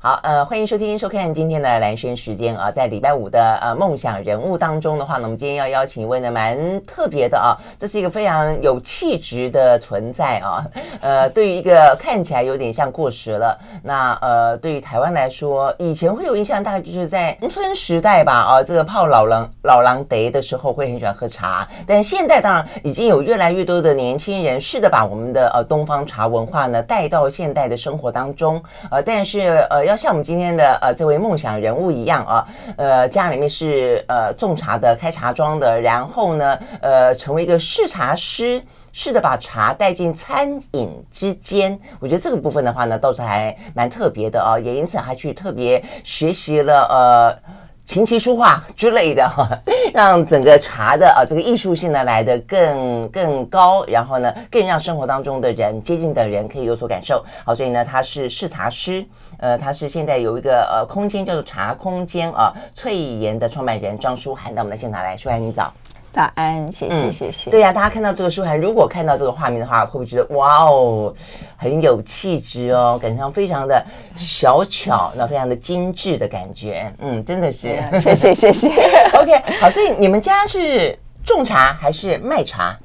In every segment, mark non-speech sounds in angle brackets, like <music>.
好，呃，欢迎收听、收看今天的兰轩时间啊，在礼拜五的呃梦想人物当中的话呢，我们今天要邀请一位呢蛮特别的啊，这是一个非常有气质的存在啊，<laughs> 呃，对于一个看起来有点像过时了，那呃，对于台湾来说，以前会有印象，大概就是在农村时代吧，啊，这个泡老狼老狼得的时候会很喜欢喝茶，但现在当然已经有越来越多的年轻人试着把我们的呃东方茶文化呢带到现代的生活当中，呃，但是呃。要像我们今天的呃这位梦想人物一样啊，呃家里面是呃种茶的、开茶庄的，然后呢呃成为一个试茶师，试着把茶带进餐饮之间。我觉得这个部分的话呢，倒是还蛮特别的啊，也因此还去特别学习了呃。琴棋书画之类的哈，<laughs> 让整个茶的啊这个艺术性呢来得更更高，然后呢更让生活当中的人接近的人可以有所感受。好，所以呢他是试茶师，呃他是现在有一个呃空间叫做茶空间啊，翠妍的创办人张书涵到我们的现场来，书涵你早。早安，谢谢、嗯、谢谢。对呀、啊，大家看到这个书涵，如果看到这个画面的话，会不会觉得哇哦，很有气质哦，感觉上非常的小巧，那非常的精致的感觉。嗯，真的是，谢谢谢谢。<laughs> OK，好，所以你们家是种茶还是卖茶？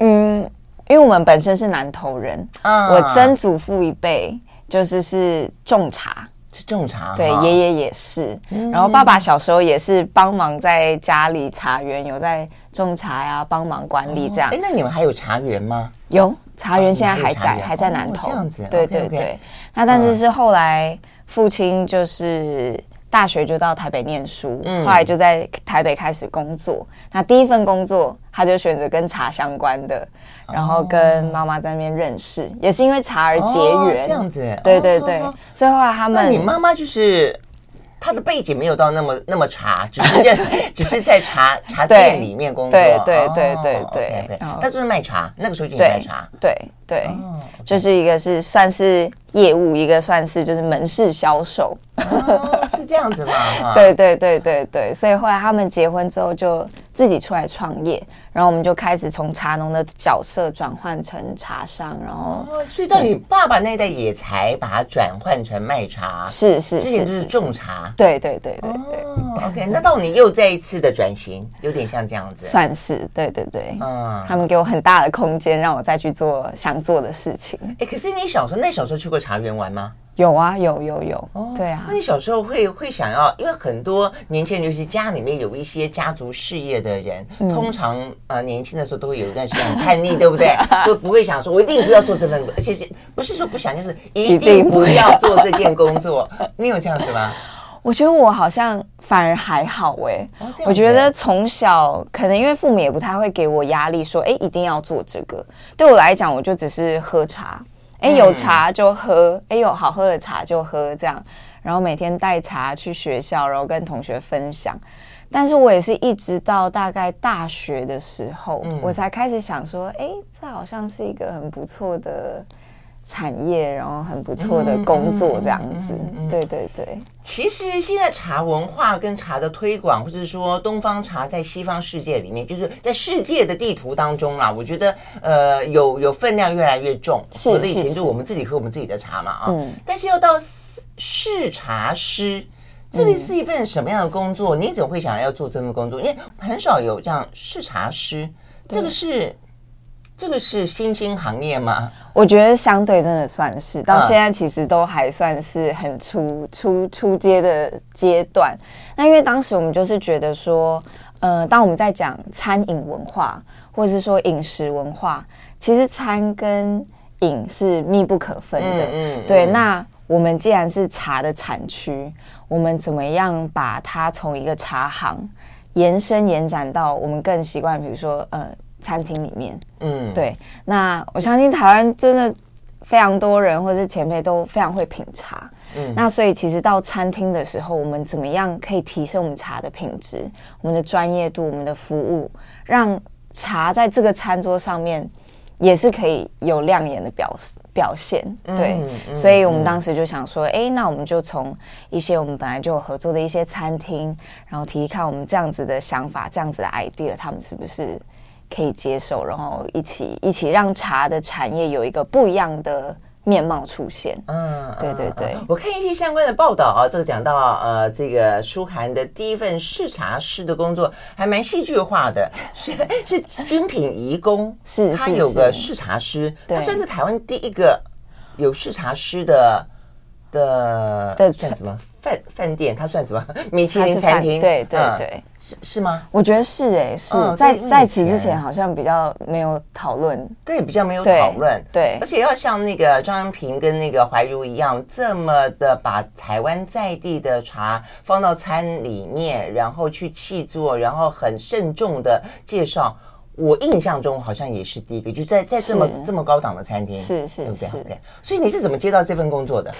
嗯，因为我们本身是南投人，嗯，我曾祖父一辈就是是种茶。是种茶，对，爷爷也是，然后爸爸小时候也是帮忙在家里茶园有在种茶呀，帮忙管理这样。哎，那你们还有茶园吗？有茶园，现在还在，还在南投。这样子，对对对。那但是是后来父亲就是大学就到台北念书，后来就在台北开始工作。那第一份工作他就选择跟茶相关的。然后跟妈妈在那边认识，也是因为茶而结缘，这样子。对对对，所以后来他们，那你妈妈就是她的背景没有到那么那么茶，<laughs> 只是在只是在茶茶店里面工作，对对对对。对他，就是卖茶，那个时候就卖茶，对对，就是一个是算是业务，一个算是就是门市销售，是这样子吗？<laughs> 对对对对对，所以后来他们结婚之后就自己出来创业。然后我们就开始从茶农的角色转换成茶商，然后，所以到你爸爸那代也才把它转换成卖茶，是是是，之前就是种茶，对对对对对。OK，那到你又再一次的转型，有点像这样子，算是对对对。嗯，他们给我很大的空间，让我再去做想做的事情。哎，可是你小时候，那小时候去过茶园玩吗？有啊，有有有，哦，对啊。那你小时候会会想要，因为很多年轻人，尤其家里面有一些家族事业的人，嗯、通常呃年轻的时候都会有一段时间很叛逆，对不对？<laughs> 都不会想说，我一定不要做这份工且是不是说不想，就是一定不要做这件工作。你有这样子吗？我觉得我好像反而还好哎、欸，哦、我觉得从小可能因为父母也不太会给我压力，说哎一定要做这个。对我来讲，我就只是喝茶。哎，有茶就喝，哎，有好喝的茶就喝，这样，然后每天带茶去学校，然后跟同学分享。但是我也是一直到大概大学的时候，嗯、我才开始想说，哎，这好像是一个很不错的。产业，然后很不错的工作，这样子，嗯嗯嗯嗯、对对对。其实现在茶文化跟茶的推广，或者说东方茶在西方世界里面，就是在世界的地图当中啦，我觉得呃有有分量越来越重。是，是，是。以前就我们自己喝我们自己的茶嘛啊，嗯、但是要到试茶师，这个是一份什么样的工作？嗯、你怎么会想要做这份工作？因为很少有这样试茶师，这个是。这个是新兴行业吗？我觉得相对真的算是，到现在其实都还算是很初初初阶的阶段。那因为当时我们就是觉得说，呃，当我们在讲餐饮文化，或者是说饮食文化，其实餐跟饮是密不可分的。嗯，嗯，嗯，对。那我们既然是茶的产区，我们怎么样把它从一个茶行延伸延展到我们更习惯，比如说呃。餐厅里面，嗯，对，那我相信台湾真的非常多人或者是前辈都非常会品茶，嗯，那所以其实到餐厅的时候，我们怎么样可以提升我们茶的品质、我们的专业度、我们的服务，让茶在这个餐桌上面也是可以有亮眼的表表现，对，嗯嗯、所以我们当时就想说，哎、欸，那我们就从一些我们本来就有合作的一些餐厅，然后提提看我们这样子的想法、这样子的 idea，他们是不是？可以接受，然后一起一起让茶的产业有一个不一样的面貌出现。嗯，对对对。我看一些相关的报道啊，这个讲到呃，这个舒涵的第一份视察师的工作还蛮戏剧化的，<laughs> 是是军品移工，是他有个视察师，他算是台湾第一个有视察师的的的叫什么？饭饭店，它算什么？<laughs> 米其林餐厅？对对对，是是吗？我觉得是哎，是在在此之前好像比较没有讨论，对，比较没有讨论，对，而且要像那个张阳平跟那个怀如一样，这么的把台湾在地的茶放到餐里面，然后去契作，然后很慎重的介绍。我印象中好像也是第一个，就在在这么这么高档的餐厅，是是，对不对？对，所以你是怎么接到这份工作的？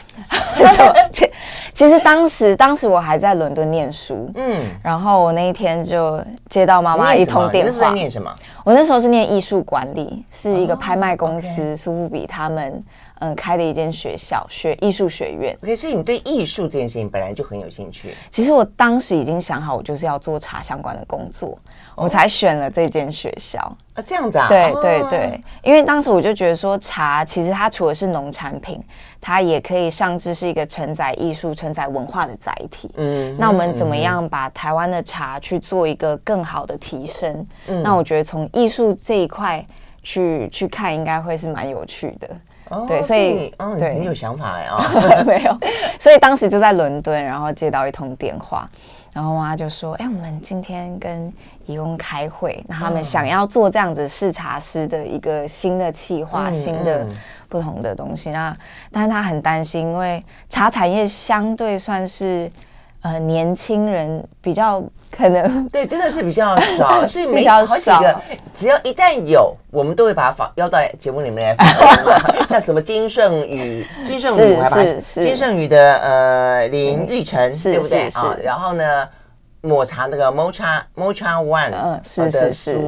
<laughs> 其其实当时当时我还在伦敦念书，嗯，然后我那一天就接到妈妈一通电话。你那是在念什么？我那时候是念艺术管理，是一个拍卖公司苏富比他们嗯开的一间学校，学艺术学院。OK，所以你对艺术这件事情本来就很有兴趣。其实我当时已经想好，我就是要做茶相关的工作。我才选了这间学校啊，这样子啊？对对对，因为当时我就觉得说，茶其实它除了是农产品，它也可以上至是一个承载艺术、承载文化的载体。嗯，那我们怎么样把台湾的茶去做一个更好的提升？嗯，那我觉得从艺术这一块去去看，应该会是蛮有趣的。哦，对，所以嗯，对，你有想法呀？<laughs> 没有，所以当时就在伦敦，然后接到一通电话。然后妈妈就说：“哎，我们今天跟义工开会，那他们想要做这样子视察师的一个新的企划，嗯、新的不同的东西。那但是他很担心，因为茶产业相对算是呃年轻人比较可能 <laughs> 对，真的是比较少，<laughs> 所以没好几个，只要一旦有，我们都会把它访邀到节目里面来访。<laughs> 像什么金圣宇、金圣宇，是是金圣宇的呃林玉成，对不对啊？然后呢，抹茶那个 Mocha Mocha One，嗯，是是是。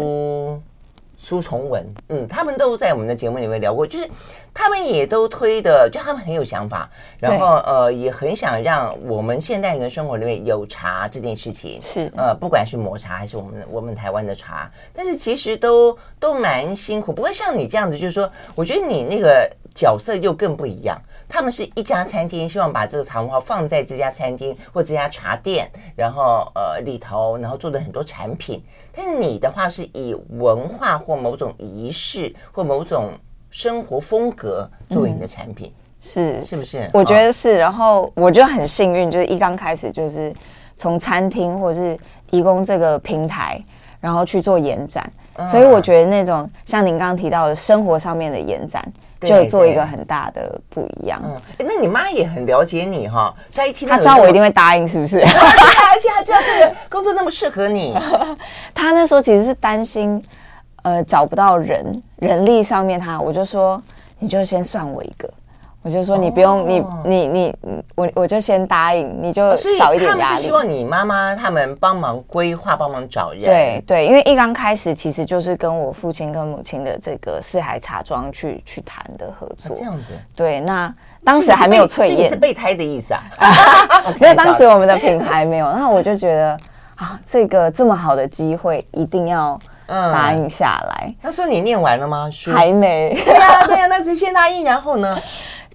苏苏崇文，嗯，他们都在我们的节目里面聊过，就是他们也都推的，就他们很有想法，然后呃也很想让我们现代人的生活里面有茶这件事情，是呃不管是抹茶还是我们我们台湾的茶，但是其实都都蛮辛苦，不会像你这样子，就是说，我觉得你那个角色又更不一样。他们是一家餐厅，希望把这个茶文化放在这家餐厅或这家茶店，然后呃里头，然后做的很多产品。但是你的话是以文化或某种仪式或某种生活风格作为你的产品，嗯、是是不是？我觉得是。然后我就很幸运，就是一刚开始就是从餐厅或者是提供这个平台，然后去做延展。嗯、所以我觉得那种像您刚刚提到的生活上面的延展。就做一个很大的不一样。嗯，那你妈也很了解你哈，所以一听她知道我一定会答应，是不是？而 <laughs> 且她知道这个工作那么适合你。<laughs> 她那时候其实是担心，呃，找不到人，人力上面她，我就说你就先算我一个。我就说你不用，你你你我我就先答应，你就少一点压力。他们是希望你妈妈他们帮忙规划，帮忙找人。对对，因为一刚开始其实就是跟我父亲跟母亲的这个四海茶庄去去谈的合作。这样子。对，那当时还没有翠燕，是备胎 <laughs> 的意思啊？<laughs> 因为当时我们的品牌没有，那我就觉得啊，这个这么好的机会一定要答应下来。他说你念完了吗？还没。对呀对呀，那就先答应，然后呢？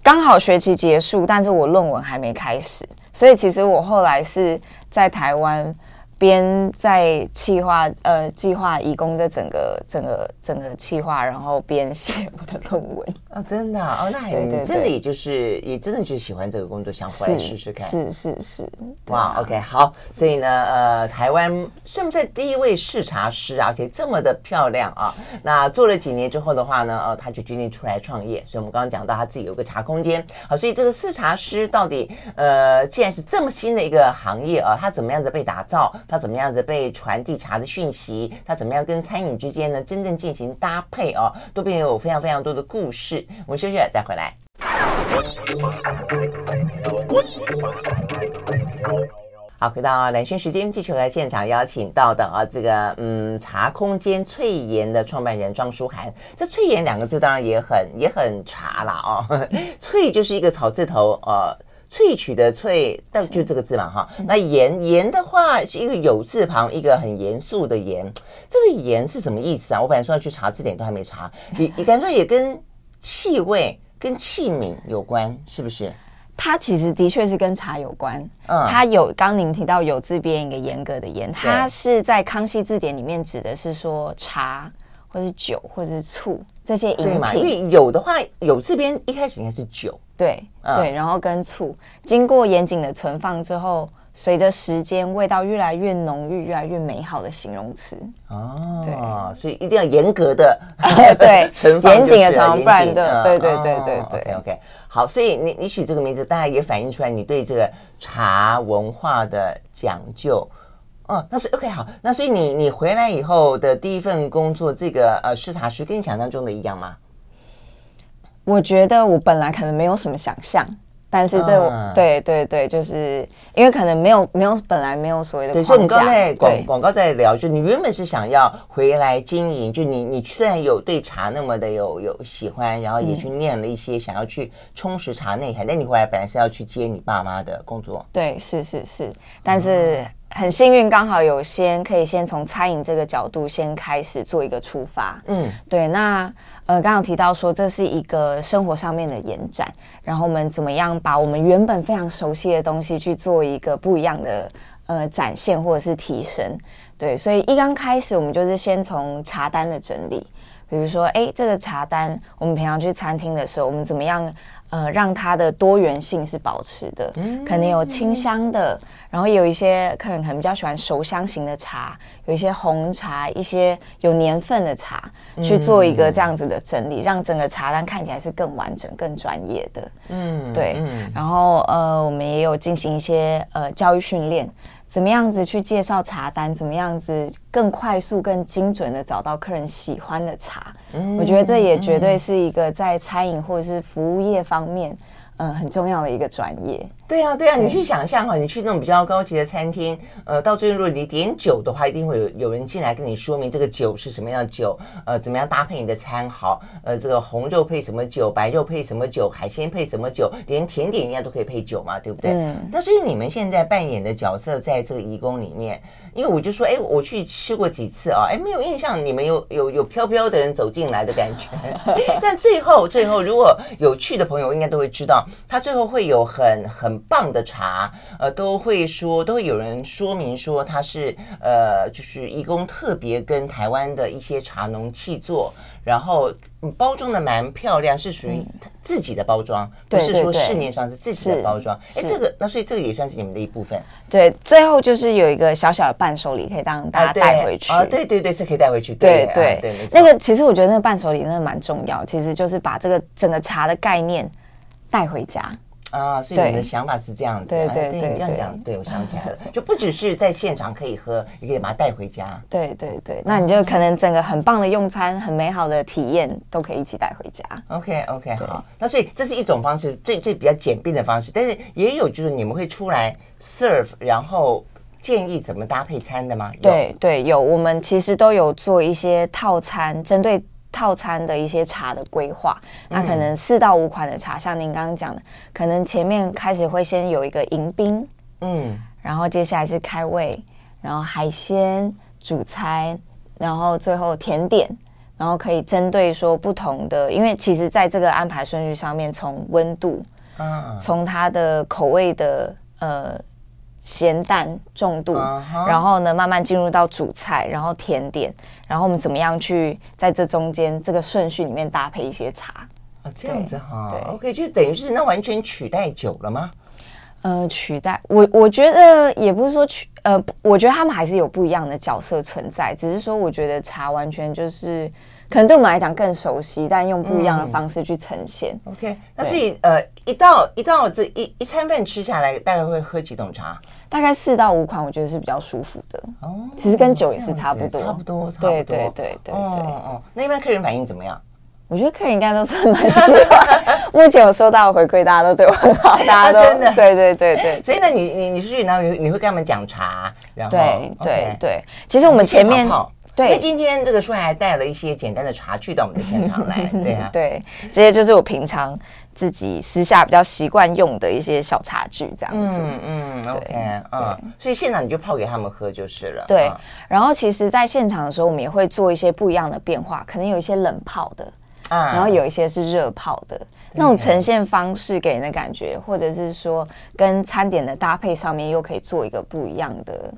刚好学期结束，但是我论文还没开始，所以其实我后来是在台湾。边在企划呃计划移工的整个整个整个企划，然后边写我的论文。啊、哦，真的哦，那还真的也就是也真的就是喜欢这个工作，想回来试试看，是是是，是，哇，OK 好，所以呢呃台湾算不算第一位视察师啊？而且这么的漂亮啊，那做了几年之后的话呢，呃他就决定出来创业，所以我们刚刚讲到他自己有个茶空间，好，所以这个视察师到底呃既然是这么新的一个行业啊，他怎么样子被打造？他怎么样子被传递茶的讯息？他怎么样跟餐饮之间呢真正进行搭配哦？都变有非常非常多的故事。我们休息了再回来。好，回到兰萱时间，继续来现场邀请到的啊，这个嗯茶空间翠妍的创办人庄书涵。这翠妍两个字当然也很也很茶了哦，<laughs> 翠就是一个草字头呃。萃取的萃，但就这个字嘛哈。那盐盐的话是一个有字旁，一个很严肃的严。这个严是什么意思啊？我本来说要去查字典，都还没查。你你感觉也跟气味跟器皿有关，是不是？它其实的确是跟茶有关。嗯，它有刚您提到“有”字边一个严格的“严”，它是在康熙字典里面指的是说茶，或是酒，或者是醋这些饮品。对嘛？因为有的话，“有”字边一开始应该是酒。对、嗯、对，然后跟醋经过严谨的存放之后。随着时间，味道越来越浓郁，越来越美好的形容词哦。对，所以一定要严格的 <laughs> 对 <laughs> 存放，严谨的存放，不然的，对对对对对。OK OK，好，所以你你取这个名字，大家也反映出来你对这个茶文化的讲究。哦，那所以 OK 好，那所以你你回来以后的第一份工作，这个呃试茶师，跟你想象中的一样吗？我觉得我本来可能没有什么想象。但是这、嗯、对对对，就是因为可能没有没有本来没有所谓的。对，所以我们刚才广广告在聊，就你原本是想要回来经营，就你你虽然有对茶那么的有有喜欢，然后也去念了一些想要去充实茶内涵，但你回来本来是要去接你爸妈的工作。对，是是是，但是。嗯很幸运，刚好有先可以先从餐饮这个角度先开始做一个出发。嗯，对。那呃，刚刚提到说这是一个生活上面的延展，然后我们怎么样把我们原本非常熟悉的东西去做一个不一样的呃展现或者是提升。对，所以一刚开始我们就是先从茶单的整理。比如说，哎，这个茶单，我们平常去餐厅的时候，我们怎么样，呃，让它的多元性是保持的？嗯，可能有清香的，然后有一些客人可能比较喜欢熟香型的茶，有一些红茶，一些有年份的茶，去做一个这样子的整理，让整个茶单看起来是更完整、更专业的。嗯，对。然后，呃，我们也有进行一些呃教育训练。怎么样子去介绍茶单？怎么样子更快速、更精准的找到客人喜欢的茶？嗯，我觉得这也绝对是一个在餐饮或者是服务业方面。嗯，很重要的一个专业。对啊，对啊，你去想象哈，你去那种比较高级的餐厅，呃，到最后如果你点酒的话，一定会有有人进来跟你说明这个酒是什么样的酒，呃，怎么样搭配你的餐好，呃，这个红肉配什么酒，白肉配什么酒，海鲜配什么酒，连甜点应该都可以配酒嘛，对不对？嗯。那所以你们现在扮演的角色，在这个颐宫里面。因为我就说，哎，我去吃过几次啊，哎，没有印象你们有有有飘飘的人走进来的感觉。<laughs> 但最后最后，如果有去的朋友，应该都会知道，他最后会有很很棒的茶，呃，都会说，都会有人说明说他是呃，就是义工特别跟台湾的一些茶农契作。然后包装的蛮漂亮，是属于自己的包装，不是说市面上是自己的包装。哎，这个那所以这个也算是你们的一部分。对，最后就是有一个小小的伴手礼可以让大家带回去。啊，对对对，是可以带回去。对对对，那个其实我觉得那个伴手礼真的蛮重要，其实就是把这个整个茶的概念带回家。啊，所以你的想法是这样子，对对对，对，这样讲，对，我想起来了，就不只是在现场可以喝，也可以把它带回家。对对对，那你就可能整个很棒的用餐，很美好的体验，都可以一起带回家。OK OK，好，那所以这是一种方式，最最比较简便的方式，但是也有就是你们会出来 serve，然后建议怎么搭配餐的吗？对对，有，我们其实都有做一些套餐，针对。套餐的一些茶的规划，那可能四到五款的茶，像您刚刚讲的，可能前面开始会先有一个迎宾，嗯，然后接下来是开胃，然后海鲜主餐，然后最后甜点，然后可以针对说不同的，因为其实在这个安排顺序上面，从温度，嗯，从它的口味的呃。咸淡重度，uh -huh. 然后呢，慢慢进入到主菜，然后甜点，然后我们怎么样去在这中间这个顺序里面搭配一些茶？啊、oh，这样子哈，对，OK，就等于是那完全取代酒了吗？呃，取代我，我觉得也不是说取，呃，我觉得他们还是有不一样的角色存在，只是说我觉得茶完全就是。可能对我们来讲更熟悉，但用不一样的方式去呈现。嗯、OK，那所以呃，一道一道这一一餐饭吃下来，大概会喝几种茶？大概四到五款，我觉得是比较舒服的。哦，其实跟酒也是差不多，差不多，差不多。对对对对对。哦哦，那一般客人反应怎么样？我觉得客人应该都是蛮喜欢。<laughs> 目前有收到回馈，大家都对我很好，大家都、啊、真的对对对对。所以呢，你你你出去然后你你会跟他们讲茶，然后对对、对。其实我们前面。对，因为今天这个书还带了一些简单的茶具到我们的现场来，<laughs> 对啊，对，这些就是我平常自己私下比较习惯用的一些小茶具，这样子，嗯嗯，OK，嗯，所以现场你就泡给他们喝就是了，对。然后其实，在现场的时候，我们也会做一些不一样的变化，可能有一些冷泡的，啊，然后有一些是热泡的，那种呈现方式给人的感觉，或者是说跟餐点的搭配上面又可以做一个不一样的。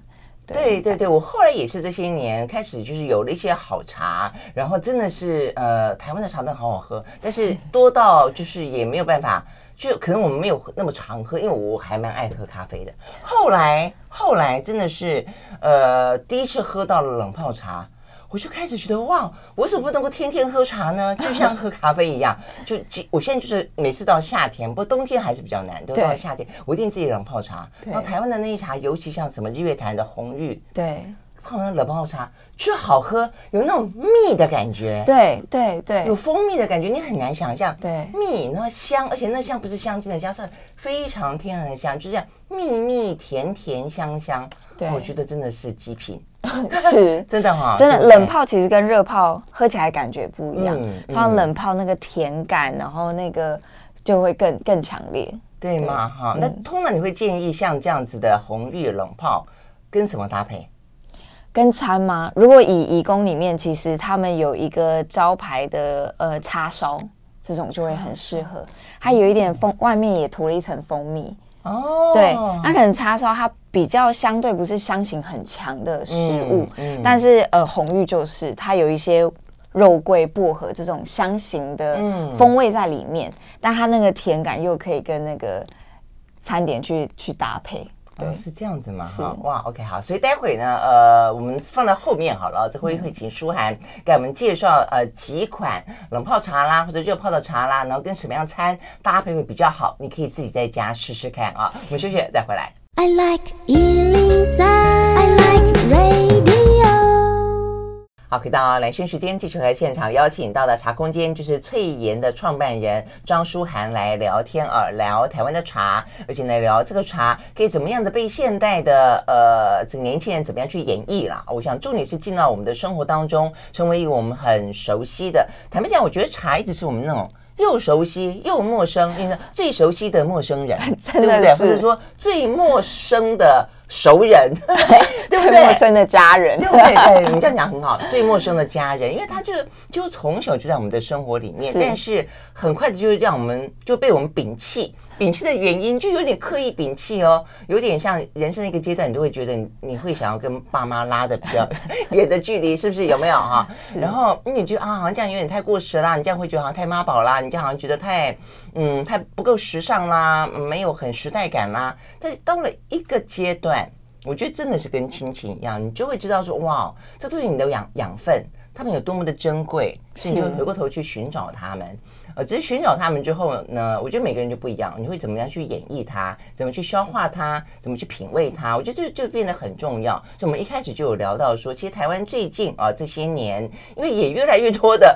对对对，我后来也是这些年开始就是有了一些好茶，然后真的是呃，台湾的茶真的好好喝，但是 <laughs> 多到就是也没有办法，就可能我们没有那么常喝，因为我还蛮爱喝咖啡的。后来后来真的是呃，第一次喝到了冷泡茶。我就开始觉得哇，我为什么不能够天天喝茶呢？就像喝咖啡一样，就我现在就是每次到夏天，不过冬天还是比较难，都到夏天，我一定自己冷泡茶。然后台湾的那一茶，尤其像什么日月潭的红玉，对，泡那冷泡茶，就好喝，有那种蜜的感觉，对对对，有蜂蜜的感觉，你很难想象，对，蜜然后香，而且那香不是香精的香，是非常天然的香，就这样蜜蜜甜甜香香，对，我觉得真的是极品。<laughs> 是 <laughs> 真的哈，真的冷泡其实跟热泡喝起来感觉不一样。通常冷泡那个甜感，然后那个就会更更强烈，对吗？哈，那通常你会建议像这样子的红玉冷泡跟什么搭配？跟餐吗？如果以颐宫里面，其实他们有一个招牌的呃叉烧，这种就会很适合。它有一点蜂，外面也涂了一层蜂蜜。哦，对，那可能叉烧它比较相对不是香型很强的食物，嗯嗯、但是呃红玉就是它有一些肉桂薄荷这种香型的风味在里面，嗯、但它那个甜感又可以跟那个餐点去去搭配。对、哦，是这样子吗？哈，哇，OK，好，所以待会呢，呃，我们放在后面好了，这会会请舒涵给我们介绍呃几款冷泡茶啦，或者热泡的茶啦，然后跟什么样餐搭配会比较好，你可以自己在家试试看啊。我们休息再回来。I like 103, I like radio 好，回到兰萱时间，继续和现场邀请到的茶空间就是翠妍的创办人张书涵来聊天啊，聊台湾的茶，而且呢聊这个茶可以怎么样的被现代的呃这个年轻人怎么样去演绎啦。我想重点是进到我们的生活当中，成为一个我们很熟悉的。坦白讲，我觉得茶一直是我们那种又熟悉又陌生，因为最熟悉的陌生人，对不对？或者说最陌生的。熟人，<laughs> 对不对？陌生的家人，对不对？对，你 <laughs> 这样讲很好。最陌生的家人，因为他就就从小就在我们的生活里面，是但是很快的就让我们就被我们摒弃。摒弃的原因就有点刻意摒弃哦，有点像人生的一个阶段，你都会觉得你，你会想要跟爸妈拉的比较 <laughs> 远的距离，是不是？有没有哈？是然后你觉得啊，好像这样有点太过时啦，你这样会觉得好像太妈宝啦，你这样好像觉得太嗯太不够时尚啦，没有很时代感啦。但是到了一个阶段，我觉得真的是跟亲情一样，你就会知道说哇，这都是你的养养分，他们有多么的珍贵，所以你就回过头去寻找他们。呃，只是寻找他们之后呢，我觉得每个人就不一样，你会怎么样去演绎它，怎么去消化它，怎么去品味它，我觉得这就变得很重要。所以我们一开始就有聊到说，其实台湾最近啊这些年，因为也越来越多的，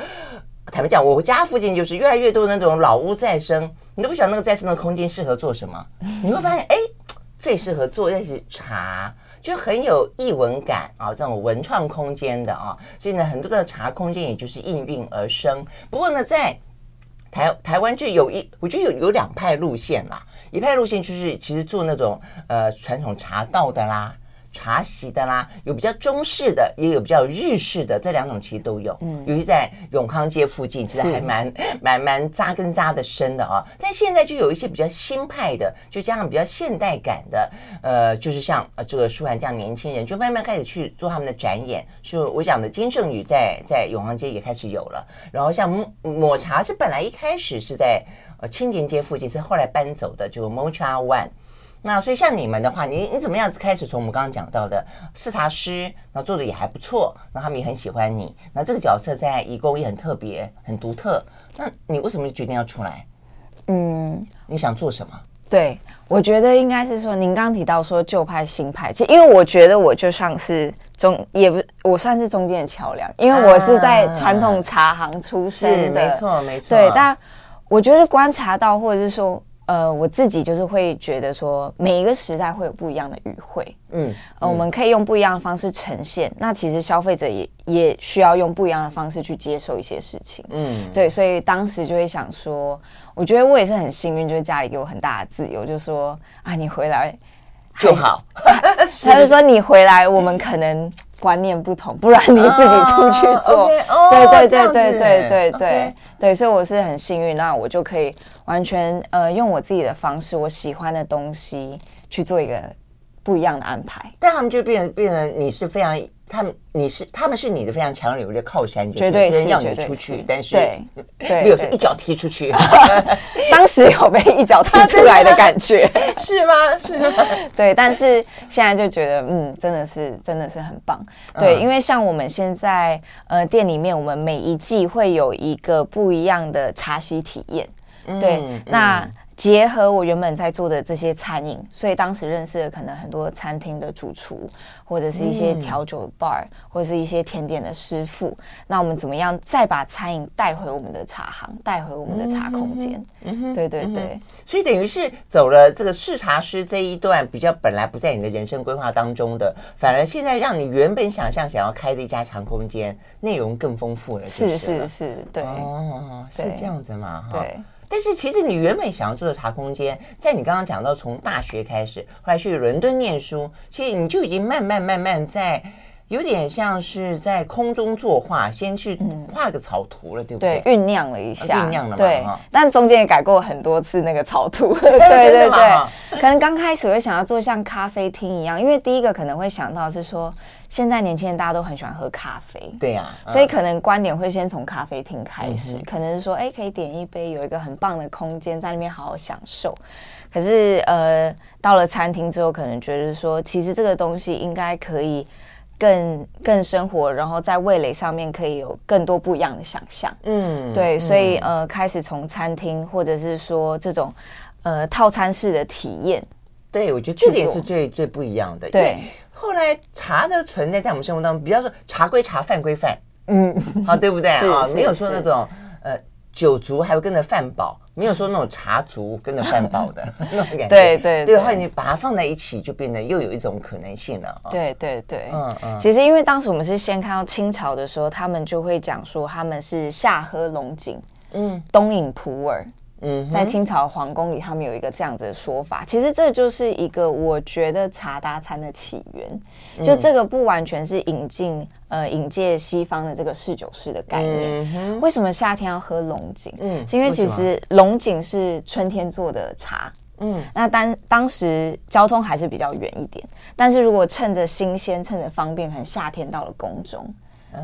坦白讲，我家附近就是越来越多那种老屋再生，你都不晓得那个再生的空间适合做什么，<laughs> 你会发现，哎，最适合做的是茶，就很有艺文感啊，这种文创空间的啊，所以呢，很多的茶空间也就是应运而生。不过呢，在台台湾就有一，我觉得有有两派路线啦。一派路线就是其实做那种呃传统茶道的啦。茶席的啦，有比较中式的，也有比较日式的，这两种其实都有。嗯，尤其在永康街附近，其实还蛮蛮蛮扎根扎的深的啊。但现在就有一些比较新派的，就加上比较现代感的，呃，就是像呃这个舒涵这样年轻人，就慢慢开始去做他们的展演。是我讲的金圣宇在在永康街也开始有了。然后像抹抹茶是本来一开始是在呃青田街附近，是后来搬走的，就 Mocha One。那所以像你们的话，你你怎么样子开始从我们刚刚讲到的视察师，然后做的也还不错，那他们也很喜欢你，那这个角色在义工也很特别、很独特。那你为什么决定要出来？嗯，你想做什么？对，我觉得应该是说，您刚刚提到说旧派新派，其实因为我觉得我就像是中，也不我算是中间的桥梁，因为我是在传统茶行出身的，没错没错。对，但我觉得观察到或者是说。呃，我自己就是会觉得说，每一个时代会有不一样的语汇，嗯，呃，我们可以用不一样的方式呈现。那其实消费者也也需要用不一样的方式去接受一些事情，嗯，对，所以当时就会想说，我觉得我也是很幸运，就是家里给我很大的自由，就说啊，你回来就好，<laughs> 他就说你回来，我们可能。观观念不同，不然你自己出去做。Oh, oh, 对对对对对对对所以我是很幸运，那我就可以完全呃用我自己的方式，我喜欢的东西去做一个不一样的安排。但他们就变变成你是非常。他们，你是他们是你的非常强有力的靠山，绝对是要你出去，但是对，没有是一脚踢出去。<laughs> 当时有被一脚踢出来的感觉，是吗？是吗？<laughs> 对，但是现在就觉得，嗯，真的是真的是很棒。对，因为像我们现在呃店里面，我们每一季会有一个不一样的茶席体验。对，那。结合我原本在做的这些餐饮，所以当时认识了可能很多餐厅的主厨，或者是一些调酒的 bar，或者是一些甜点的师傅。那我们怎么样再把餐饮带回我们的茶行，带回我们的茶空间？嗯哼，对对对。所以等于是走了这个试茶师这一段比较本来不在你的人生规划当中的，反而现在让你原本想象想要开的一家茶空间，内容更丰富了。是是是，对哦，是这样子嘛？对。但是其实你原本想要做的茶空间，在你刚刚讲到从大学开始，后来去伦敦念书，其实你就已经慢慢慢慢在有点像是在空中作画，先去画个草图了，对不对？对，酝酿了一下，酝酿了嘛。对，但中间也改过很多次那个草图。<laughs> 对对对，可能刚开始会想要做像咖啡厅一样，因为第一个可能会想到是说。现在年轻人大家都很喜欢喝咖啡，对呀、啊，所以可能观点会先从咖啡厅开始，嗯、可能是说，哎，可以点一杯，有一个很棒的空间在那边好好享受。可是，呃，到了餐厅之后，可能觉得说，其实这个东西应该可以更更生活，然后在味蕾上面可以有更多不一样的想象。嗯，对，所以呃，开始从餐厅或者是说这种呃套餐式的体验，对，我觉得这点是最最不一样的。对。后来茶的存在在我们生活当中，比方说茶归茶，饭归饭，嗯，好，对不对 <laughs> 啊？没有说那种呃酒足还会跟着饭饱，没有说那种茶足跟着饭饱的 <laughs> 那种感觉。对对对，后来你把它放在一起，就变得又有一种可能性了。对对对，嗯嗯。其实因为当时我们是先看到清朝的时候，他们就会讲说他们是夏喝龙井，嗯，冬饮普洱。嗯，在清朝皇宫里，他们有一个这样子的说法。其实这就是一个我觉得茶搭餐的起源。就这个不完全是引进呃引介西方的这个侍酒师的概念。为什么夏天要喝龙井？嗯，是因为其实龙井是春天做的茶。嗯，那当当时交通还是比较远一点，但是如果趁着新鲜，趁着方便，可能夏天到了宫中，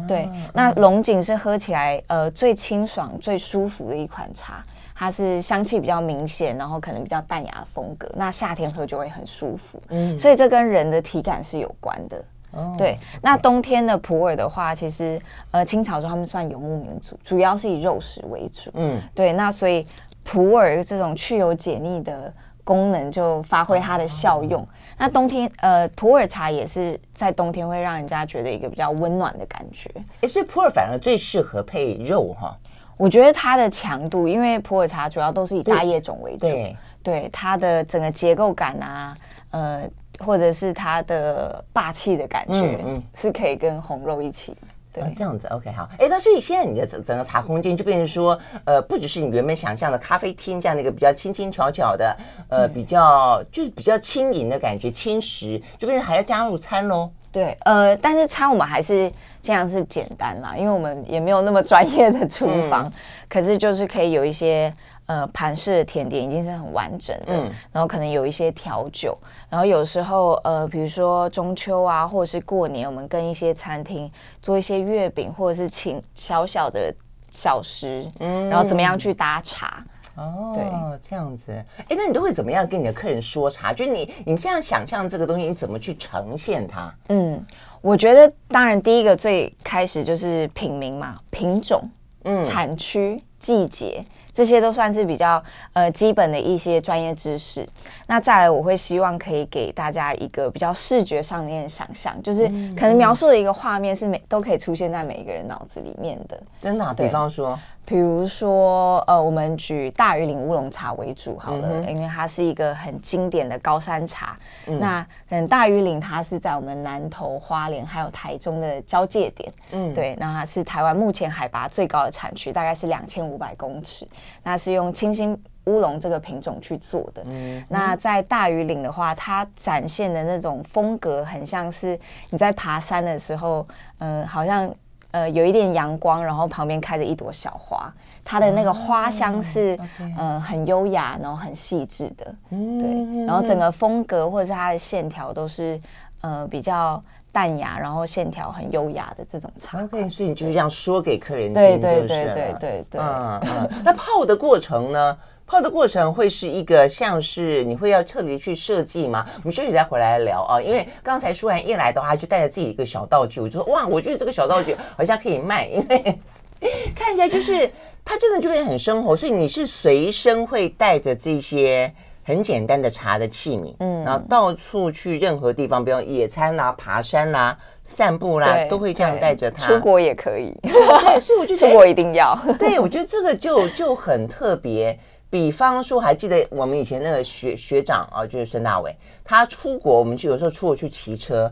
对，那龙井是喝起来呃最清爽、最舒服的一款茶。它是香气比较明显，然后可能比较淡雅的风格。那夏天喝就会很舒服，嗯，所以这跟人的体感是有关的。哦，对。那冬天的普洱的话，其实呃，清朝时候他们算游牧民族，主要是以肉食为主。嗯，对。那所以普洱这种去油解腻的功能就发挥它的效用。那冬天呃，普洱茶也是在冬天会让人家觉得一个比较温暖的感觉。哎，所以普洱反而最适合配肉哈。我觉得它的强度，因为普洱茶主要都是以大叶种为主，对，对它的整个结构感啊，呃，或者是它的霸气的感觉，嗯，嗯是可以跟红肉一起。对，这样子，OK，好。哎，那所以现在你的整整个茶空间就变成说，呃，不只是你原本想象的咖啡厅这样的一个比较轻轻巧巧的，呃，比较就是比较轻盈的感觉，轻食，就变成还要加入餐喽。对，呃，但是餐我们还是这样是简单啦，因为我们也没有那么专业的 <laughs> 厨房，嗯、可是就是可以有一些呃盘式的甜点，已经是很完整的，嗯、然后可能有一些调酒，然后有时候呃，比如说中秋啊，或者是过年，我们跟一些餐厅做一些月饼，或者是请小小的小食，嗯，然后怎么样去搭茶。哦，对，这样子，哎，那你都会怎么样跟你的客人说茶？就是你，你这样想象这个东西，你怎么去呈现它？嗯，我觉得当然第一个最开始就是品名嘛，品种，嗯，产区、季节，这些都算是比较呃基本的一些专业知识。那再来，我会希望可以给大家一个比较视觉上面的想象，就是可能描述的一个画面是每都可以出现在每一个人脑子里面的。真的啊？比方说。比如说，呃，我们举大禹岭乌龙茶为主好了，嗯、因为它是一个很经典的高山茶。嗯、那可能大禹岭它是在我们南投、花莲还有台中的交界点。嗯，对，那它是台湾目前海拔最高的产区，大概是两千五百公尺。那是用清新乌龙这个品种去做的。嗯，那在大禹岭的话，它展现的那种风格很像是你在爬山的时候，嗯、呃，好像呃有一点阳光，然后旁边开着一朵小花，它的那个花香是嗯、呃、很优雅，然后很细致的。嗯，对，然后整个风格或者是它的线条都是呃比较。淡雅，然后线条很优雅的这种茶。OK，所以你就是这样说给客人听，对对对对对对。嗯嗯。那泡的过程呢？泡的过程会是一个像是你会要特别去设计吗？我们休息再回来聊啊。因为刚才舒涵一来的话，就带着自己一个小道具，我就说哇，我觉得这个小道具好像可以卖，因为 <laughs> 看起来就是它真的就会很生活，所以你是随身会带着这些。很简单的茶的器皿，嗯，然后到处去任何地方，比如野餐啦、爬山啦、散步啦，都会这样带着它。出国也可以，对，所以我就出国一定要。<laughs> 对，我觉得这个就就很特别。比方说，还记得我们以前那个学学长啊，就是孙大伟，他出国，我们就有时候出国去骑车，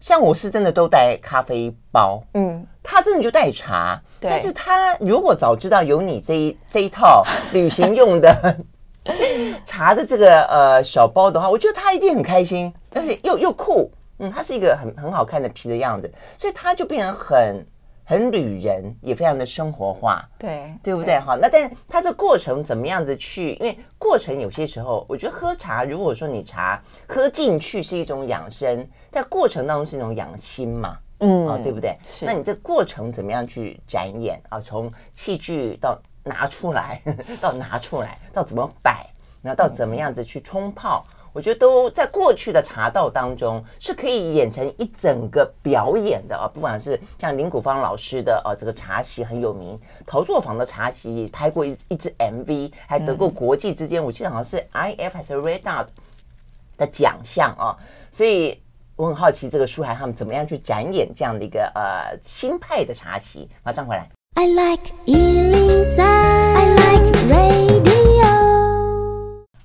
像我是真的都带咖啡包，嗯，他真的就带茶，对。但是他如果早知道有你这一这一套旅行用的。<laughs> 茶的这个呃小包的话，我觉得他一定很开心，但是又又酷，嗯，他是一个很很好看的皮的样子，所以他就变成很很旅人，也非常的生活化，对对不对？好，那但是它这过程怎么样子去？因为过程有些时候，我觉得喝茶，如果说你茶喝进去是一种养生，在过程当中是一种养心嘛，嗯啊，对不对？是。那你这过程怎么样去展演啊？从器具到。拿出来，<laughs> 到拿出来，到怎么摆，然后到怎么样子去冲泡，我觉得都在过去的茶道当中是可以演成一整个表演的啊。不管是像林谷芳老师的啊，这个茶席很有名，陶作坊的茶席拍过一一支 MV，还得过国际之间，我记得好像是 IF 还是 Red Dot 的奖项啊。所以我很好奇，这个舒涵他们怎么样去展演这样的一个呃新派的茶席。马上回来。I like 103, I like radio.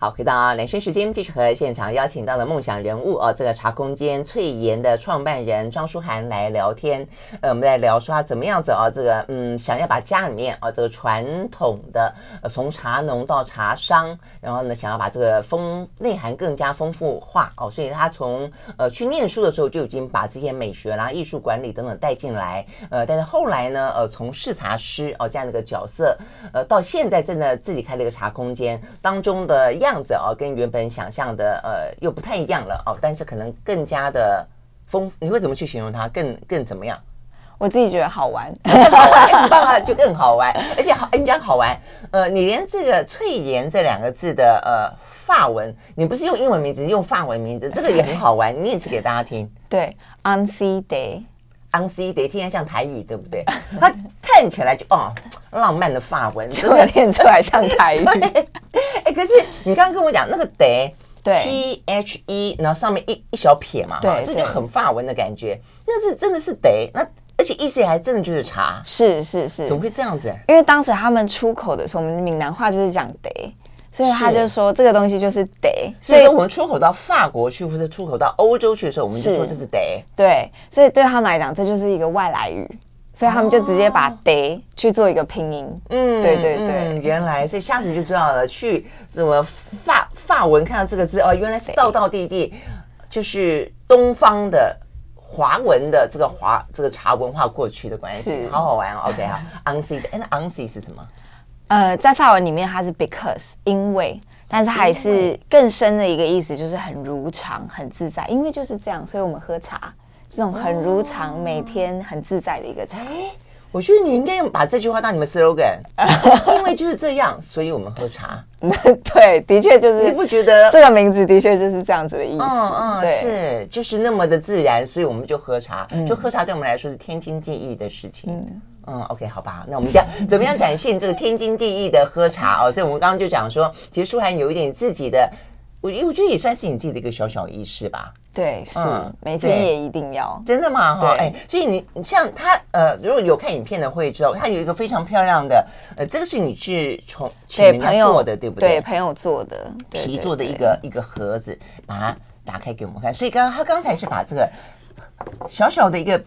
好，回到啊，连线时间，继续和现场邀请到的梦想人物哦，这个茶空间翠妍的创办人张舒涵来聊天。呃，我们在聊说他怎么样子啊，这个嗯，想要把家里面啊这个传统的呃从茶农到茶商，然后呢想要把这个丰内涵更加丰富化哦，所以他从呃去念书的时候就已经把这些美学啦、艺术管理等等带进来。呃，但是后来呢，呃，从试茶师哦这样的一个角色，呃，到现在真的自己开了一个茶空间当中的样。样子哦，跟原本想象的呃又不太一样了哦，但是可能更加的丰，你会怎么去形容它？更更怎么样？我自己觉得好玩，<laughs> 好玩，很棒啊，就更好玩，而且好，你讲好玩，呃，你连这个翠妍这两个字的呃法文，你不是用英文名字，是用法文名字，这个也很好玩，你也是给大家听。对，Ainsi Day。安 C 得听起来像台语，对不对？<laughs> 它看起来就哦，浪漫的法文，就念出来像台语。<laughs> 哎、欸，可是 <laughs> 你刚刚跟我讲那个得，对，T H E，然后上面一一小撇嘛，对，这就很法文的感觉。那是真的是得，那而且意思还真的就是茶，是是是，怎么会这样子？因为当时他们出口的时候，我们闽南话就是讲得。所以他就说这个东西就是得，所以我们出口到法国去或者出口到欧洲去的时候，我们就说这是得。对，所以对他们来讲，这就是一个外来语，所以他们就直接把得去做一个拼音。嗯，对对对，嗯，原来所以下次就知道了，去什么法法文看到这个字哦，原来是道道地地，就是东方的华文的这个华这个茶文化过去的关系，好好玩哦。OK 好，Ainsi，哎，那 Ainsi 是什么？呃，在法文里面，它是 because 因为，但是还是更深的一个意思，就是很如常、很自在。因为就是这样，所以我们喝茶，这种很如常、每天很自在的一个茶。哎，我觉得你应该用把这句话当你们 slogan，<laughs> 因为就是这样，所以我们喝茶。<laughs> 对，的确就是。你不觉得这个名字的确就是这样子的意思？嗯嗯，是，就是那么的自然，所以我们就喝茶。就喝茶对我们来说是天经地义的事情。嗯。嗯，OK，好吧，那我们讲怎么样展现这个天经地义的喝茶哦？所以我们刚刚就讲说，其实舒涵有一点自己的，我我觉得也算是你自己的一个小小仪式吧。对，是、嗯、每天也一定要，真的吗？哈，哎，所以你你像他呃，如果有看影片的会知道，他有一个非常漂亮的，呃，这个是你去从请朋友做的，对不对？对，朋友做的皮做的一个一个盒子，把它打开给我们看。所以刚刚他刚才是把这个小小的一个。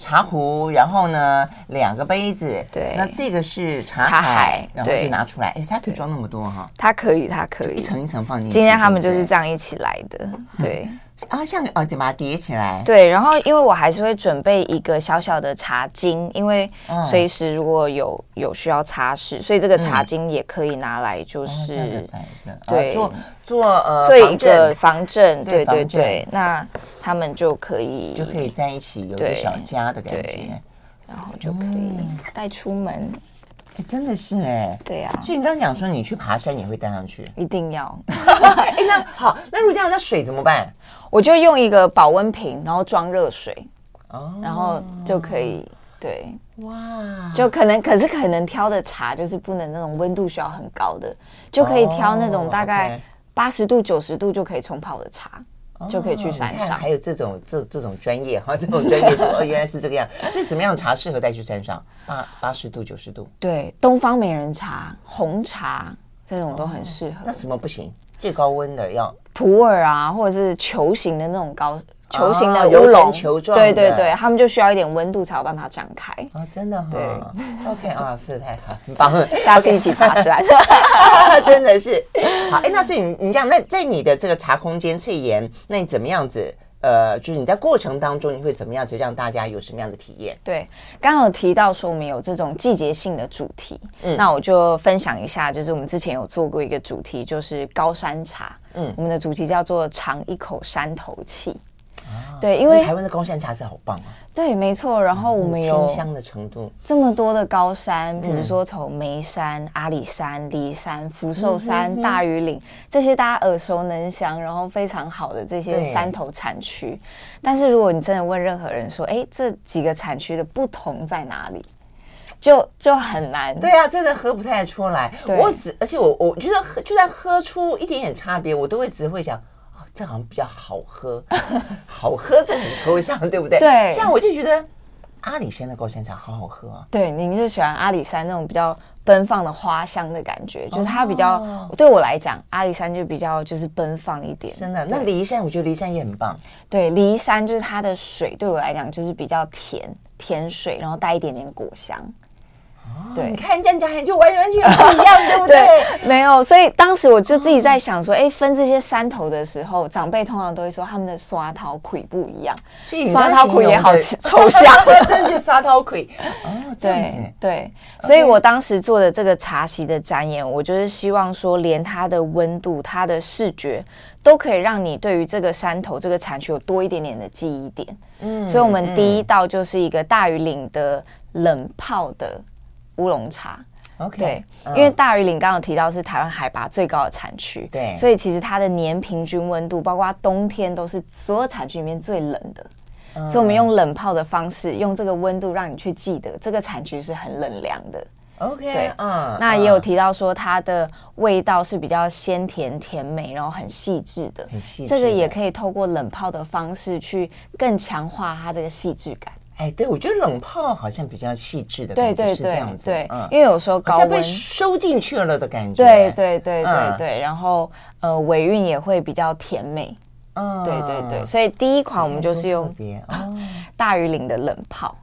茶壶，然后呢，两个杯子。对，那这个是茶茶海，然后就拿出来。哎，它可以装那么多哈？它可以，它可以一层一层放进去。今天他们就是这样一起来的，对。<laughs> 啊，像哦，就把它叠起来。对，然后因为我还是会准备一个小小的茶巾，因为随时如果有有需要擦拭，所以这个茶巾也可以拿来，就是对。做做呃做一个防震，对对对，那他们就可以就可以在一起有一个小家的感觉，然后就可以带出门。哎，真的是哎，对呀。所以你刚刚讲说你去爬山也会带上去，一定要。<laughs> 哎，那好，那如果这样，那水怎么办？我就用一个保温瓶，然后装热水，哦，然后就可以对，哇，就可能可是可能挑的茶就是不能那种温度需要很高的，就可以挑那种大概八十度九十度就可以冲泡的茶，就可以去山上。还有这种这这种专业哈，<laughs> 这种专业哦，原来是这个样。<laughs> 是什么样的茶适合带去山上？八八十度九十度？对，东方美人茶、红茶这种都很适合。那什么不行？最高温的要。普洱啊，或者是球形的那种高球形的乌龙，球状，对对对，他们就需要一点温度才有办法展开。哦，真的哈。对，OK 啊，是太好，很棒，<laughs> 下次一起爬山，<laughs> 真的是好。哎，那是你你讲，那在你的这个茶空间翠岩，那你怎么样子？呃，就是你在过程当中，你会怎么样子让大家有什么样的体验？对，刚刚有提到说我们有这种季节性的主题，嗯，那我就分享一下，就是我们之前有做过一个主题，就是高山茶，嗯，我们的主题叫做尝一口山头气。对，因为台湾的高山茶是好棒啊。对，没错。然后我们有清香的程度，这么多的高山，比如说从眉山、阿里山、骊山、福寿山、大余岭这些大家耳熟能详，然后非常好的这些山头产区。但是如果你真的问任何人说，哎，这几个产区的不同在哪里，就就很难。对啊，真的喝不太出来。我只而且我我觉得喝就算喝出一点点差别，我都会只会想。这好像比较好喝，<laughs> 好喝这很抽象，对不对？对，像我就觉得阿里山的高山茶好好喝啊。对，您就喜欢阿里山那种比较奔放的花香的感觉，就是它比较对我来讲，阿里山就比较就是奔放一点。真的，那梨山我觉得梨山也很棒。对，梨山就是它的水对我来讲就是比较甜，甜水，然后带一点点果香。对，你看这样讲就完完全不一样，对不 <laughs> 对？没有，所以当时我就自己在想说，哎，分这些山头的时候，长辈通常都会说他们的刷头魁不一样，刷头魁也好 <laughs> 抽象，<laughs> 真的就刷头魁哦，这样子。对，所以我当时做的这个茶席的展演，我就是希望说，连它的温度、它的视觉，都可以让你对于这个山头、这个产区有多一点点的记忆点。嗯，所以我们第一道就是一个大禹岭的冷泡的。乌龙茶，OK，对，因为大禹岭刚刚有提到是台湾海拔最高的产区，对，所以其实它的年平均温度，包括冬天都是所有产区里面最冷的，所以我们用冷泡的方式，用这个温度让你去记得这个产区是很冷凉的，OK，对，嗯，那也有提到说它的味道是比较鲜甜甜美，然后很细致的，很细。致，这个也可以透过冷泡的方式去更强化它这个细致感。哎，对，我觉得冷泡好像比较细致的对对是这样子，对，因为有时候高温被收进去了的感觉，对对对对对，然后呃尾韵也会比较甜美，嗯，对对对，所以第一款我们就是用 <laughs> 大鱼岭的冷泡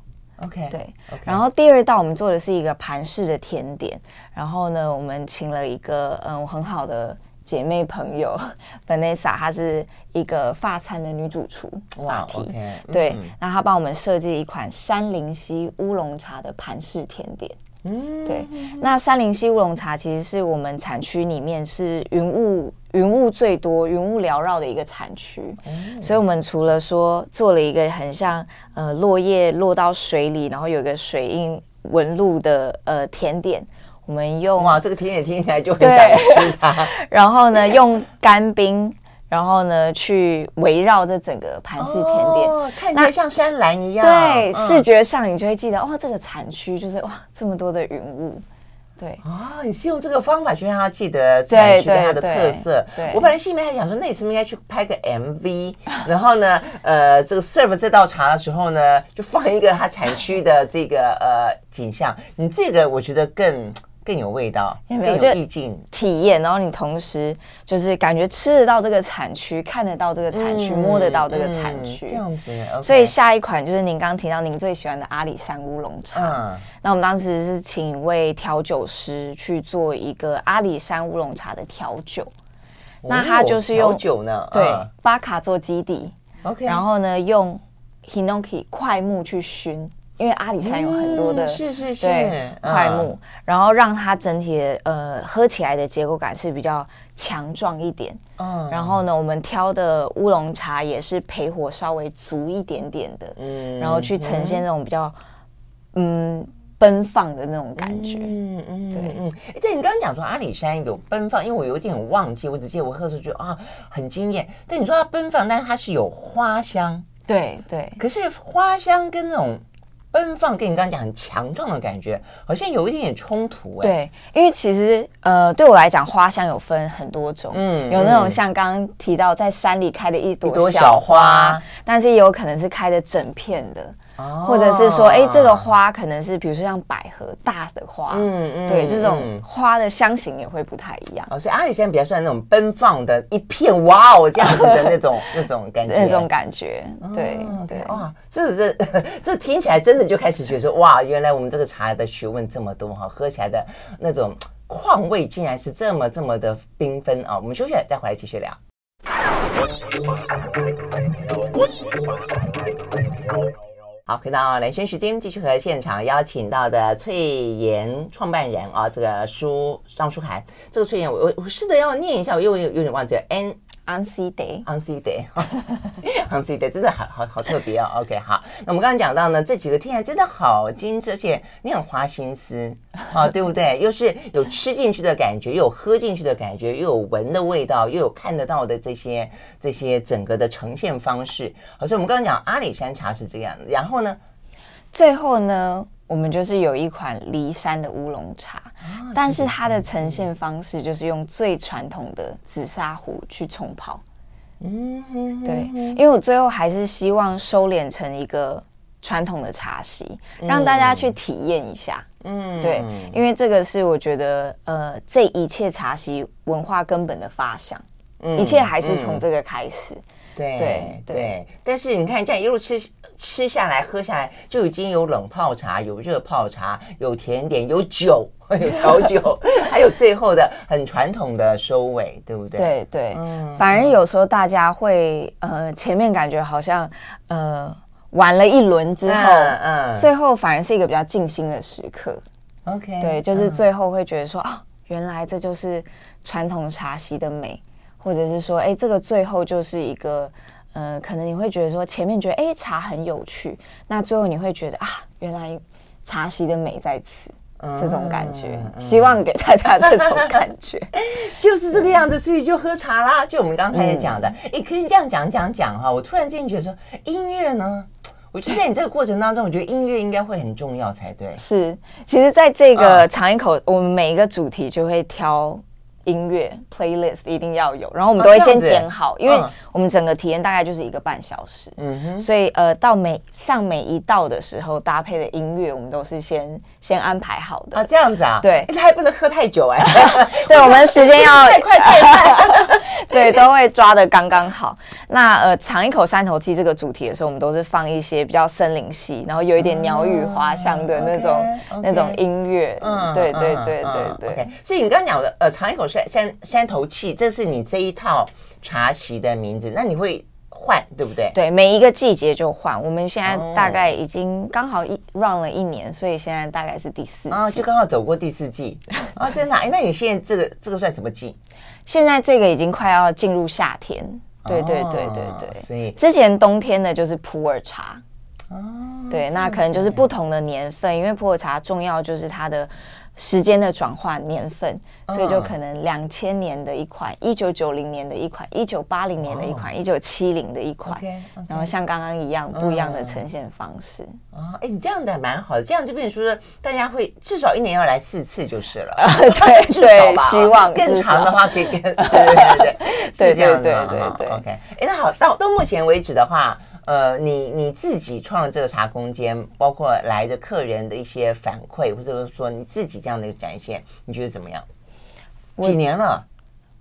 ，OK，对，然后第二道我们做的是一个盘式的甜点，然后呢，我们请了一个嗯很好的。姐妹朋友，<laughs> Vanessa，她是一个发餐的女主厨，法体，对，那她帮我们设计一款山林溪乌龙茶的盘式甜点。嗯，对，那山林溪乌龙茶其实是我们产区里面是云雾云雾最多、云雾缭绕的一个产区，嗯、所以我们除了说做了一个很像呃落叶落到水里，然后有个水印纹路的呃甜点。我们用哇，这个甜点听起来就很想吃它。<laughs> 然后呢，用干冰，然后呢去围绕这整个盘式甜点，哦、看起来像山岚一样。对，嗯、视觉上你就会记得，哇，这个产区就是哇这么多的云雾。对啊、哦，你是用这个方法去让他记得产区它的特色。对，对对，我本来心里面还想说，那你是不是应该去拍个 MV？然后呢，呃，这个 serve 这道茶的时候呢，就放一个它产区的这个呃景象。你这个我觉得更。更有味道，有没有更有意境体验？然后你同时就是感觉吃得到这个产区，看得到这个产区，嗯、摸得到这个产区，嗯、这样子。Okay、所以下一款就是您刚提到您最喜欢的阿里山乌龙茶。嗯，那我们当时是请一位调酒师去做一个阿里山乌龙茶的调酒。哦、那他就是用酒呢，对，巴、嗯、卡做基底。OK，然后呢，用 Hinoki 快木去熏。因为阿里山有很多的、嗯、是是是块木，嗯、然后让它整体的呃喝起来的结构感是比较强壮一点。嗯，然后呢，我们挑的乌龙茶也是焙火稍微足一点点的。嗯，然后去呈现那种比较嗯奔放的那种感觉。嗯嗯，对嗯。哎，对你刚刚讲说阿里山有奔放，因为我有点忘记，我只记得我喝的时候觉得啊很惊艳。但你说它奔放，但是它是有花香。对对。可是花香跟那种。奔放跟你刚刚讲很强壮的感觉，好像有一点点冲突哎。对，因为其实呃，对我来讲，花香有分很多种，嗯，有那种像刚刚提到在山里开的一朵小花，但是也有可能是开的整片的。或者是说，哎、欸，这个花可能是，比如说像百合大的花，嗯嗯，对，这种花的香型也会不太一样。哦，所以阿里山比较算那种奔放的一片，哇哦，这样子的那种那种感觉，那种感觉，对、哦、对，哇，这这 <laughs> 这听起来真的就开始觉得说，哇，原来我们这个茶的学问这么多哈，喝起来的那种况味竟然是这么这么的缤纷啊！我们休息了再回来继续聊。好，回到连线时间，继续和现场邀请到的翠妍创办人啊，这个书张书涵，这个翠妍，我我我试着要念一下，我又有有点忘记了，N。Ansi Day，Ansi Day，Ansi <laughs> Day，真的好好好特别哦。OK，好，那我们刚刚讲到呢，这几个听起来真的好精致，而且你很花心思，啊，<laughs> 对不对？又是有吃进去的感觉，又有喝进去的感觉，又有闻的味道，又有看得到的这些这些整个的呈现方式。好，所以我们刚刚讲阿里山茶是这样，然后呢，最后呢？我们就是有一款骊山的乌龙茶，啊、但是它的呈现方式就是用最传统的紫砂壶去冲泡。嗯，对，因为我最后还是希望收敛成一个传统的茶席，让大家去体验一下。嗯，对，因为这个是我觉得呃，这一切茶席文化根本的发想，嗯、一切还是从这个开始。嗯、对对对，但是你看这样一路吃。吃下来喝下来就已经有冷泡茶，有热泡茶，有甜点，有酒，有调酒，还有最后的很传统的收尾，对不对？对对，嗯、反而有时候大家会呃前面感觉好像呃玩了一轮之后，嗯，嗯最后反而是一个比较静心的时刻。OK，对，就是最后会觉得说、嗯、啊，原来这就是传统茶席的美，或者是说，哎，这个最后就是一个。呃，可能你会觉得说前面觉得哎茶很有趣，那最后你会觉得啊，原来茶席的美在此，嗯、这种感觉，嗯、希望给大家这种感觉，<laughs> 就是这个样子，所以就喝茶啦。就我们刚才讲的，哎、嗯，可以这样讲讲讲哈。我突然间觉得说，音乐呢，我觉得在你这个过程当中，我觉得音乐应该会很重要才对。是，其实在这个尝一口，嗯、我们每一个主题就会挑。音乐 playlist 一定要有，然后我们都会先剪好，因为我们整个体验大概就是一个半小时，嗯哼，所以呃，到每上每一道的时候搭配的音乐，我们都是先先安排好的。啊，这样子啊，对，他还不能喝太久哎，<laughs> 对，我们时间要太 <laughs> 快太快，<laughs> 对，都会抓的刚刚好。那呃，尝一口三头气这个主题的时候，我们都是放一些比较森林系，然后有一点鸟语花香的那种那种音乐，嗯，对对对对对，所以你刚刚讲的呃，尝一口山。山山头气，这是你这一套茶席的名字。那你会换，对不对？对，每一个季节就换。我们现在大概已经刚好一 run 了一年，所以现在大概是第四季啊，就刚好走过第四季啊。<laughs> 真的？哎，那你现在这个这个算什么季？现在这个已经快要进入夏天。对对对对对。所以之前冬天的就是普洱茶。哦。对，那可能就是不同的年份，因为普洱茶重要就是它的。时间的转换年份，所以就可能两千年的一款，一九九零年的一款，一九八零年的一款，一九七零的一款，然后像刚刚一样不一样的呈现方式。啊，哎，你这样的还蛮好的，这样就变成说大家会至少一年要来四次就是了。<laughs> 对，<laughs> 至少吧。希望更长的话可以更对对对对对对对对对。OK，哎，那好，到到目前为止的话。呃，你你自己创了这个茶空间，包括来的客人的一些反馈，或者说你自己这样的一个展现，你觉得怎么样？几年了？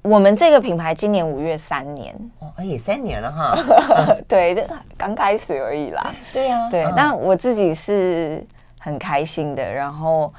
我们这个品牌今年五月三年，哦，也三年了哈。<laughs> 对，刚开始而已啦。<laughs> 对呀、啊，对。但我自己是很开心的，然后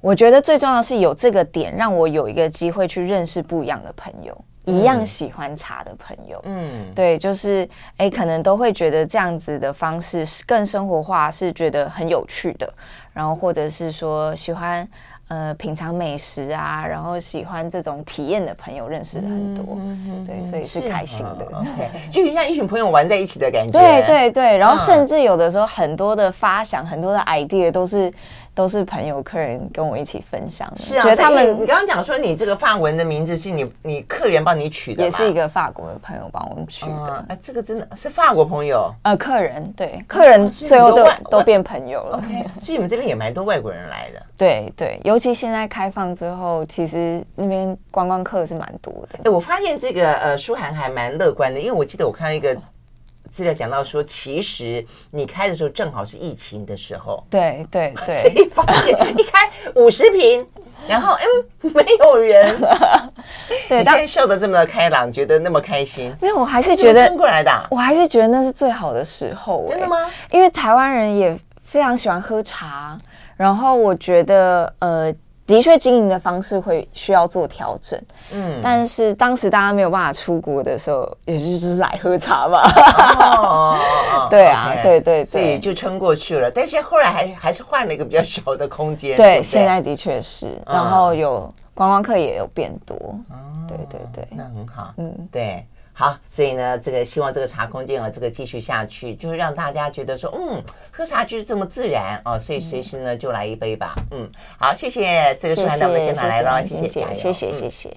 我觉得最重要是有这个点，让我有一个机会去认识不一样的朋友。一样喜欢茶的朋友，嗯，对，就是哎，可能都会觉得这样子的方式是更生活化，是觉得很有趣的。然后或者是说喜欢呃品尝美食啊，然后喜欢这种体验的朋友认识了很多，嗯、对，所以是开心的，啊、<laughs> 就像一群朋友玩在一起的感觉。对对对，然后甚至有的时候很多的发想，很多的 idea 都是。都是朋友、客人跟我一起分享的，是啊，觉得他们，你刚刚讲说你这个法文的名字是你你客人帮你取的，也是一个法国的朋友帮我们取的。哎，这个真的是法国朋友，呃，客人对，客人最后都都变朋友了。OK，所以你们这边也蛮多外国人来的。对对，尤其现在开放之后，其实那边观光客是蛮多的。哎，我发现这个呃，舒涵还蛮乐观的，因为我记得我看到一个。资料讲到说，其实你开的时候正好是疫情的时候，对对对，所以发现一开五十瓶，然后嗯没有人，<laughs> 对，你现在笑得这么开朗，觉得那么开心，没有，我还是觉得撑过来的，啊，我还是觉得那是最好的时候，真的吗？因为台湾人也非常喜欢喝茶，然后我觉得呃。的确，经营的方式会需要做调整。嗯，但是当时大家没有办法出国的时候，也就是来喝茶嘛。哦，<laughs> 对啊，对对，所以就撑过去了。但是后来还还是换了一个比较小的空间。对，现在的确是，然后有观光客也有变多。哦，对对对，那很好。嗯，对。好，所以呢，这个希望这个茶空间啊，这个继续下去，就是让大家觉得说，嗯，喝茶就是这么自然啊，所以随时呢就来一杯吧。嗯，好，谢谢这个舒涵，那我们先拿来了，谢谢，谢谢，谢谢。